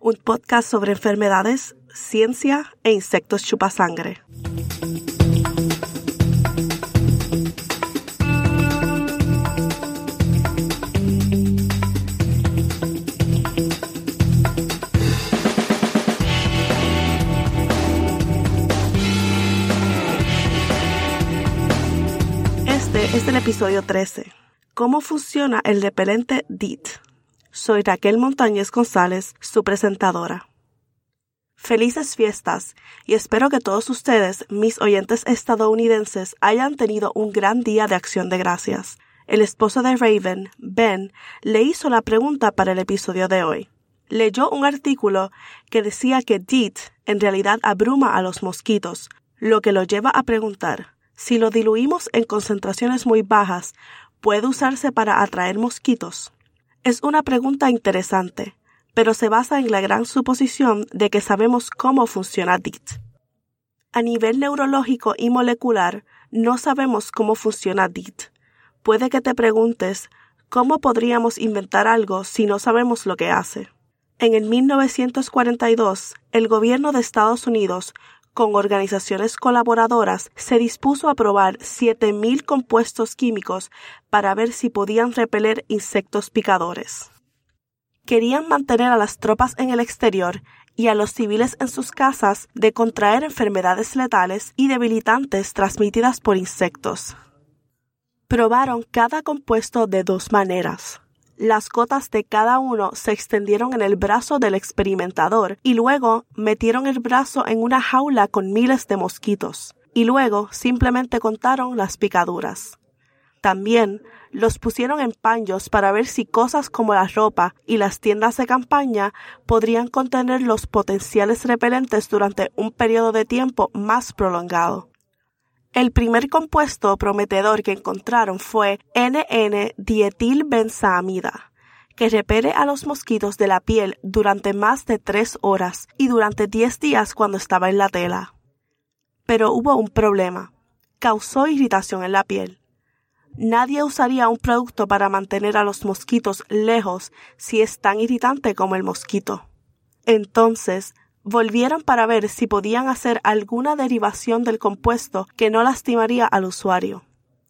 un podcast sobre enfermedades, ciencia e insectos chupasangre. Este es el episodio 13. ¿Cómo funciona el repelente DEET? Soy Raquel Montañez González, su presentadora. Felices fiestas y espero que todos ustedes, mis oyentes estadounidenses, hayan tenido un gran día de acción de gracias. El esposo de Raven, Ben, le hizo la pregunta para el episodio de hoy. Leyó un artículo que decía que DEET en realidad abruma a los mosquitos, lo que lo lleva a preguntar si lo diluimos en concentraciones muy bajas, ¿puede usarse para atraer mosquitos? Es una pregunta interesante, pero se basa en la gran suposición de que sabemos cómo funciona DIT. A nivel neurológico y molecular, no sabemos cómo funciona DIT. Puede que te preguntes, ¿cómo podríamos inventar algo si no sabemos lo que hace? En el 1942, el gobierno de Estados Unidos con organizaciones colaboradoras, se dispuso a probar 7.000 compuestos químicos para ver si podían repeler insectos picadores. Querían mantener a las tropas en el exterior y a los civiles en sus casas de contraer enfermedades letales y debilitantes transmitidas por insectos. Probaron cada compuesto de dos maneras. Las gotas de cada uno se extendieron en el brazo del experimentador y luego metieron el brazo en una jaula con miles de mosquitos y luego simplemente contaron las picaduras. También los pusieron en paños para ver si cosas como la ropa y las tiendas de campaña podrían contener los potenciales repelentes durante un periodo de tiempo más prolongado. El primer compuesto prometedor que encontraron fue N,N-dietilbenzaamida, que repele a los mosquitos de la piel durante más de tres horas y durante diez días cuando estaba en la tela. Pero hubo un problema. Causó irritación en la piel. Nadie usaría un producto para mantener a los mosquitos lejos si es tan irritante como el mosquito. Entonces, volvieron para ver si podían hacer alguna derivación del compuesto que no lastimaría al usuario,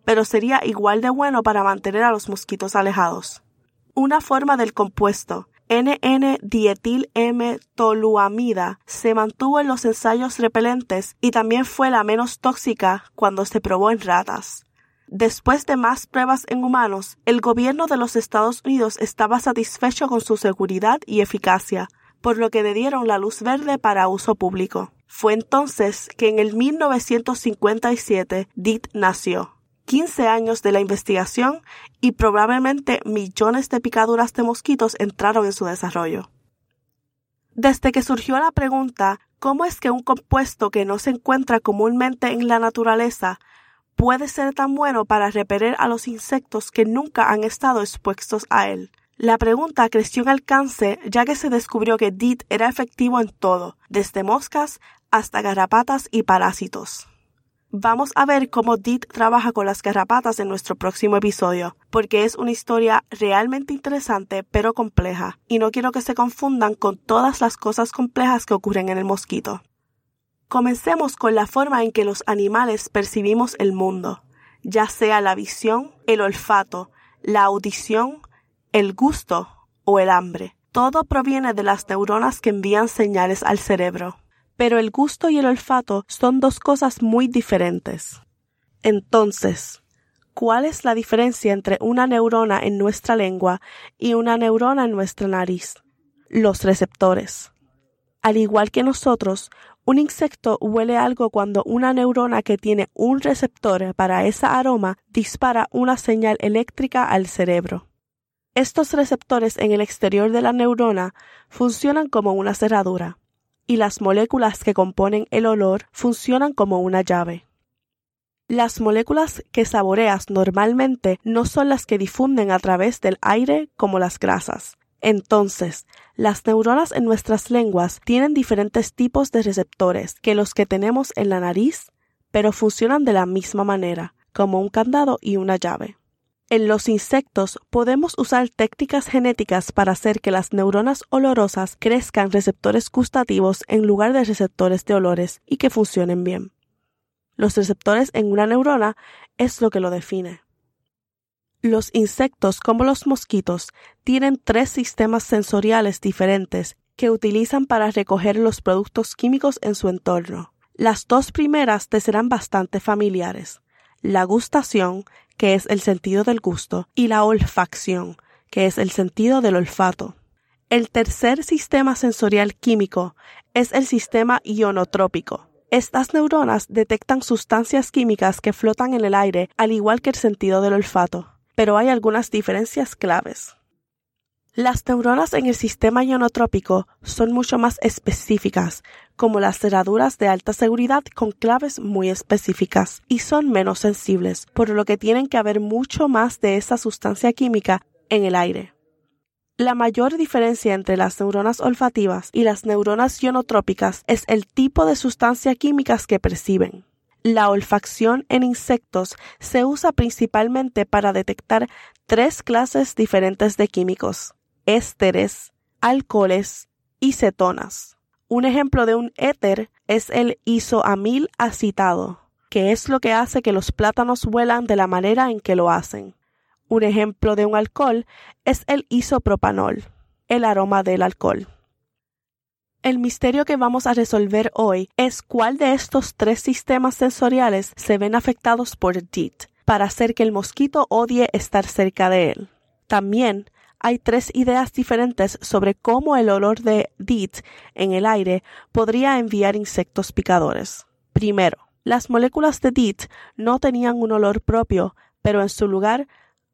pero sería igual de bueno para mantener a los mosquitos alejados. Una forma del compuesto, NN-dietil-M-toluamida, se mantuvo en los ensayos repelentes y también fue la menos tóxica cuando se probó en ratas. Después de más pruebas en humanos, el gobierno de los Estados Unidos estaba satisfecho con su seguridad y eficacia, por lo que le dieron la luz verde para uso público. Fue entonces que en el 1957 DIT nació. 15 años de la investigación y probablemente millones de picaduras de mosquitos entraron en su desarrollo. Desde que surgió la pregunta ¿cómo es que un compuesto que no se encuentra comúnmente en la naturaleza puede ser tan bueno para repeler a los insectos que nunca han estado expuestos a él? La pregunta creció en alcance ya que se descubrió que DIT era efectivo en todo, desde moscas hasta garrapatas y parásitos. Vamos a ver cómo DIT trabaja con las garrapatas en nuestro próximo episodio, porque es una historia realmente interesante pero compleja, y no quiero que se confundan con todas las cosas complejas que ocurren en el mosquito. Comencemos con la forma en que los animales percibimos el mundo. ya sea la visión, el olfato, la audición, el gusto o el hambre. Todo proviene de las neuronas que envían señales al cerebro. Pero el gusto y el olfato son dos cosas muy diferentes. Entonces, ¿cuál es la diferencia entre una neurona en nuestra lengua y una neurona en nuestra nariz? Los receptores. Al igual que nosotros, un insecto huele algo cuando una neurona que tiene un receptor para esa aroma dispara una señal eléctrica al cerebro. Estos receptores en el exterior de la neurona funcionan como una cerradura, y las moléculas que componen el olor funcionan como una llave. Las moléculas que saboreas normalmente no son las que difunden a través del aire como las grasas. Entonces, las neuronas en nuestras lenguas tienen diferentes tipos de receptores que los que tenemos en la nariz, pero funcionan de la misma manera, como un candado y una llave. En los insectos podemos usar técnicas genéticas para hacer que las neuronas olorosas crezcan receptores gustativos en lugar de receptores de olores y que funcionen bien. Los receptores en una neurona es lo que lo define. Los insectos como los mosquitos tienen tres sistemas sensoriales diferentes que utilizan para recoger los productos químicos en su entorno. Las dos primeras te serán bastante familiares. La gustación, que es el sentido del gusto, y la olfacción, que es el sentido del olfato. El tercer sistema sensorial químico es el sistema ionotrópico. Estas neuronas detectan sustancias químicas que flotan en el aire, al igual que el sentido del olfato pero hay algunas diferencias claves. Las neuronas en el sistema ionotrópico son mucho más específicas, como las cerraduras de alta seguridad con claves muy específicas, y son menos sensibles, por lo que tienen que haber mucho más de esa sustancia química en el aire. La mayor diferencia entre las neuronas olfativas y las neuronas ionotrópicas es el tipo de sustancia químicas que perciben. La olfacción en insectos se usa principalmente para detectar tres clases diferentes de químicos, ésteres, alcoholes y cetonas. Un ejemplo de un éter es el isoamil acitado, que es lo que hace que los plátanos vuelan de la manera en que lo hacen. Un ejemplo de un alcohol es el isopropanol, el aroma del alcohol. El misterio que vamos a resolver hoy es cuál de estos tres sistemas sensoriales se ven afectados por DIT para hacer que el mosquito odie estar cerca de él. También hay tres ideas diferentes sobre cómo el olor de DIT en el aire podría enviar insectos picadores. Primero, las moléculas de DIT no tenían un olor propio, pero en su lugar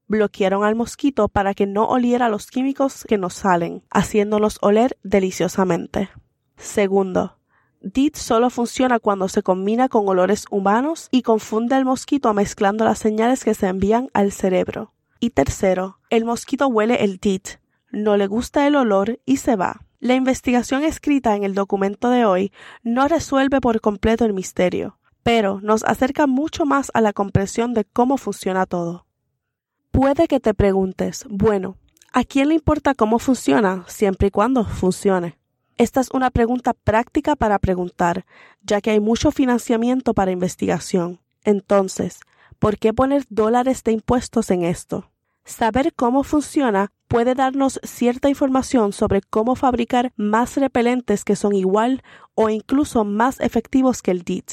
bloquearon al mosquito para que no oliera los químicos que nos salen, haciéndolos oler deliciosamente. Segundo, DIT solo funciona cuando se combina con olores humanos y confunde al mosquito mezclando las señales que se envían al cerebro. Y tercero, el mosquito huele el DIT, no le gusta el olor y se va. La investigación escrita en el documento de hoy no resuelve por completo el misterio, pero nos acerca mucho más a la comprensión de cómo funciona todo. Puede que te preguntes, bueno, ¿a quién le importa cómo funciona siempre y cuando funcione? Esta es una pregunta práctica para preguntar, ya que hay mucho financiamiento para investigación. Entonces, ¿por qué poner dólares de impuestos en esto? Saber cómo funciona puede darnos cierta información sobre cómo fabricar más repelentes que son igual o incluso más efectivos que el DIT.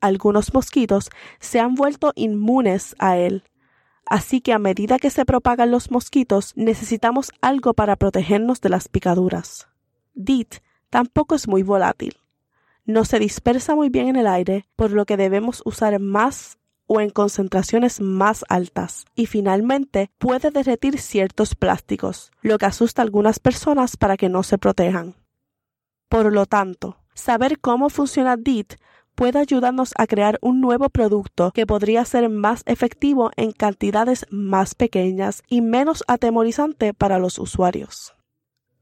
Algunos mosquitos se han vuelto inmunes a él, Así que a medida que se propagan los mosquitos, necesitamos algo para protegernos de las picaduras. DIT tampoco es muy volátil. No se dispersa muy bien en el aire, por lo que debemos usar más o en concentraciones más altas. Y finalmente puede derretir ciertos plásticos, lo que asusta a algunas personas para que no se protejan. Por lo tanto, saber cómo funciona DIT puede ayudarnos a crear un nuevo producto que podría ser más efectivo en cantidades más pequeñas y menos atemorizante para los usuarios.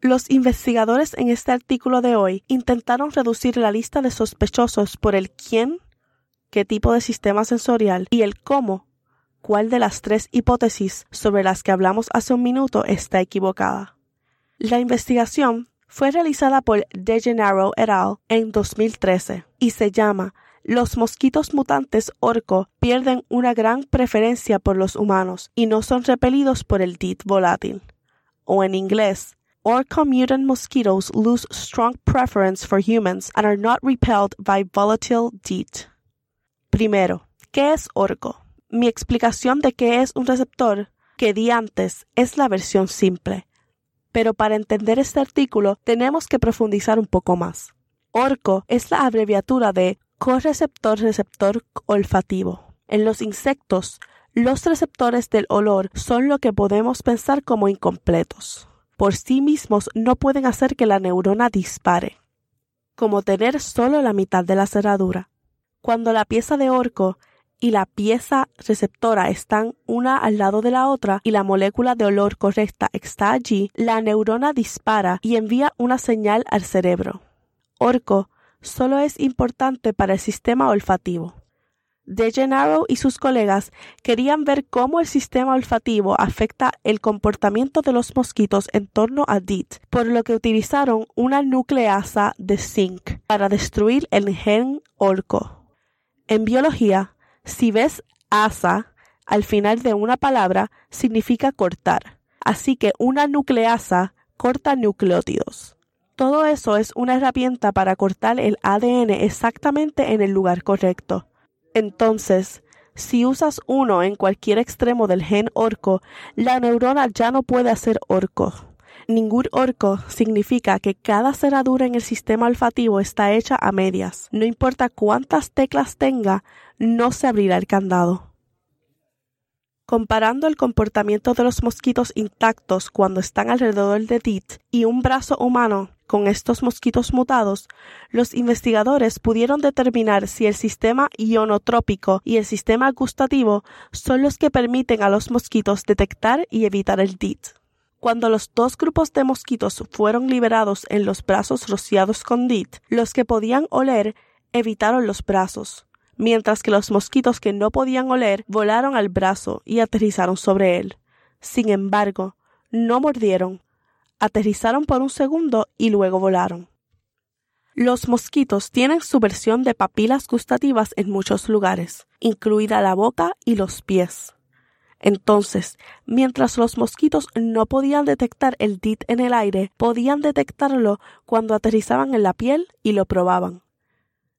Los investigadores en este artículo de hoy intentaron reducir la lista de sospechosos por el quién, qué tipo de sistema sensorial y el cómo, cuál de las tres hipótesis sobre las que hablamos hace un minuto está equivocada. La investigación fue realizada por DeGennaro et al. en 2013 y se llama los mosquitos mutantes orco pierden una gran preferencia por los humanos y no son repelidos por el DIT volátil. O en inglés, Orca mutant mosquitoes lose strong preference for humans and are not repelled by volatile DIT. Primero, ¿qué es orco? Mi explicación de qué es un receptor que di antes es la versión simple. Pero para entender este artículo tenemos que profundizar un poco más. Orco es la abreviatura de correceptor receptor olfativo. En los insectos, los receptores del olor son lo que podemos pensar como incompletos. Por sí mismos no pueden hacer que la neurona dispare, como tener solo la mitad de la cerradura. Cuando la pieza de orco y la pieza receptora están una al lado de la otra y la molécula de olor correcta está allí, la neurona dispara y envía una señal al cerebro. Orco solo es importante para el sistema olfativo. De Gennaro y sus colegas querían ver cómo el sistema olfativo afecta el comportamiento de los mosquitos en torno a DIT, por lo que utilizaron una nucleasa de zinc para destruir el gen orco. En biología, si ves asa al final de una palabra, significa cortar. Así que una nucleasa corta nucleótidos. Todo eso es una herramienta para cortar el ADN exactamente en el lugar correcto. Entonces, si usas uno en cualquier extremo del gen orco, la neurona ya no puede hacer orco. Ningún orco significa que cada cerradura en el sistema olfativo está hecha a medias. No importa cuántas teclas tenga, no se abrirá el candado. Comparando el comportamiento de los mosquitos intactos cuando están alrededor de DIT y un brazo humano con estos mosquitos mutados, los investigadores pudieron determinar si el sistema ionotrópico y el sistema gustativo son los que permiten a los mosquitos detectar y evitar el DIT. Cuando los dos grupos de mosquitos fueron liberados en los brazos rociados con DIT, los que podían oler evitaron los brazos, mientras que los mosquitos que no podían oler volaron al brazo y aterrizaron sobre él. Sin embargo, no mordieron, aterrizaron por un segundo y luego volaron. Los mosquitos tienen su versión de papilas gustativas en muchos lugares, incluida la boca y los pies. Entonces, mientras los mosquitos no podían detectar el DIT en el aire, podían detectarlo cuando aterrizaban en la piel y lo probaban.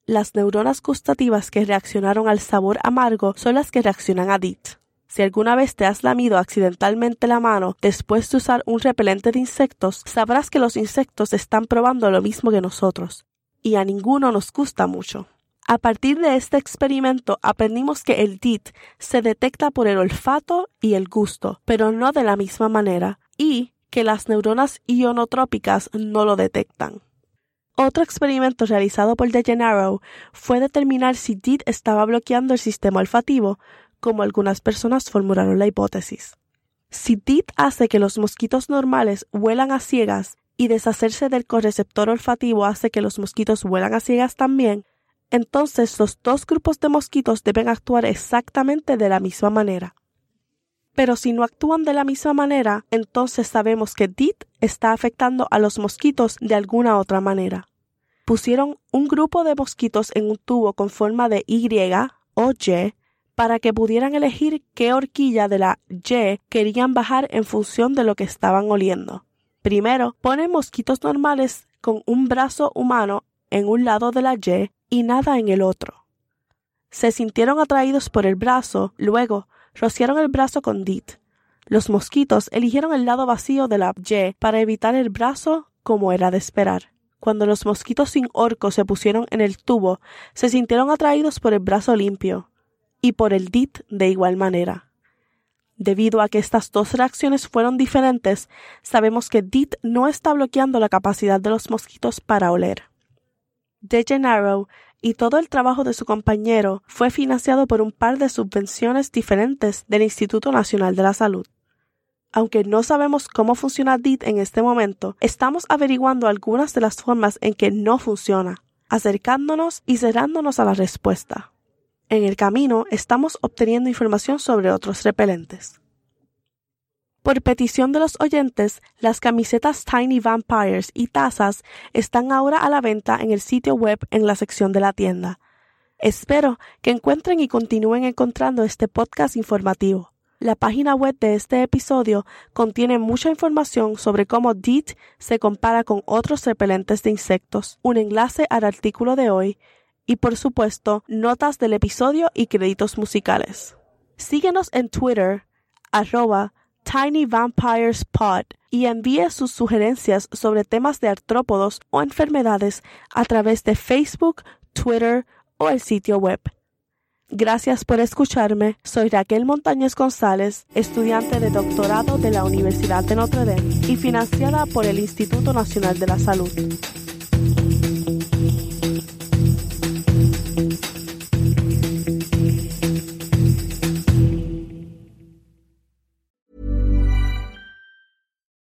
Las neuronas gustativas que reaccionaron al sabor amargo son las que reaccionan a DIT. Si alguna vez te has lamido accidentalmente la mano después de usar un repelente de insectos, sabrás que los insectos están probando lo mismo que nosotros, y a ninguno nos gusta mucho. A partir de este experimento aprendimos que el DIT se detecta por el olfato y el gusto, pero no de la misma manera, y que las neuronas ionotrópicas no lo detectan. Otro experimento realizado por De Gennaro fue determinar si DIT estaba bloqueando el sistema olfativo, como algunas personas formularon la hipótesis. Si DIT hace que los mosquitos normales vuelan a ciegas y deshacerse del correceptor olfativo hace que los mosquitos vuelan a ciegas también, entonces los dos grupos de mosquitos deben actuar exactamente de la misma manera. Pero si no actúan de la misma manera, entonces sabemos que DIT está afectando a los mosquitos de alguna otra manera. Pusieron un grupo de mosquitos en un tubo con forma de Y o Y para que pudieran elegir qué horquilla de la Y querían bajar en función de lo que estaban oliendo. Primero, ponen mosquitos normales con un brazo humano en un lado de la Y y nada en el otro. Se sintieron atraídos por el brazo, luego rociaron el brazo con DIT. Los mosquitos eligieron el lado vacío de la Y para evitar el brazo como era de esperar. Cuando los mosquitos sin orco se pusieron en el tubo, se sintieron atraídos por el brazo limpio y por el DIT de igual manera. Debido a que estas dos reacciones fueron diferentes, sabemos que DIT no está bloqueando la capacidad de los mosquitos para oler. De Gennaro y todo el trabajo de su compañero fue financiado por un par de subvenciones diferentes del Instituto Nacional de la Salud. Aunque no sabemos cómo funciona DIT en este momento, estamos averiguando algunas de las formas en que no funciona, acercándonos y cerrándonos a la respuesta. En el camino estamos obteniendo información sobre otros repelentes. Por petición de los oyentes, las camisetas Tiny Vampires y tazas están ahora a la venta en el sitio web en la sección de la tienda. Espero que encuentren y continúen encontrando este podcast informativo. La página web de este episodio contiene mucha información sobre cómo DEET se compara con otros repelentes de insectos, un enlace al artículo de hoy y por supuesto notas del episodio y créditos musicales. Síguenos en Twitter arroba tinyvampirespod y envíe sus sugerencias sobre temas de artrópodos o enfermedades a través de Facebook, Twitter o el sitio web. Gracias por escucharme. Soy Raquel Montañez González, estudiante de doctorado de la Universidad de Notre Dame y financiada por el Instituto Nacional de la Salud.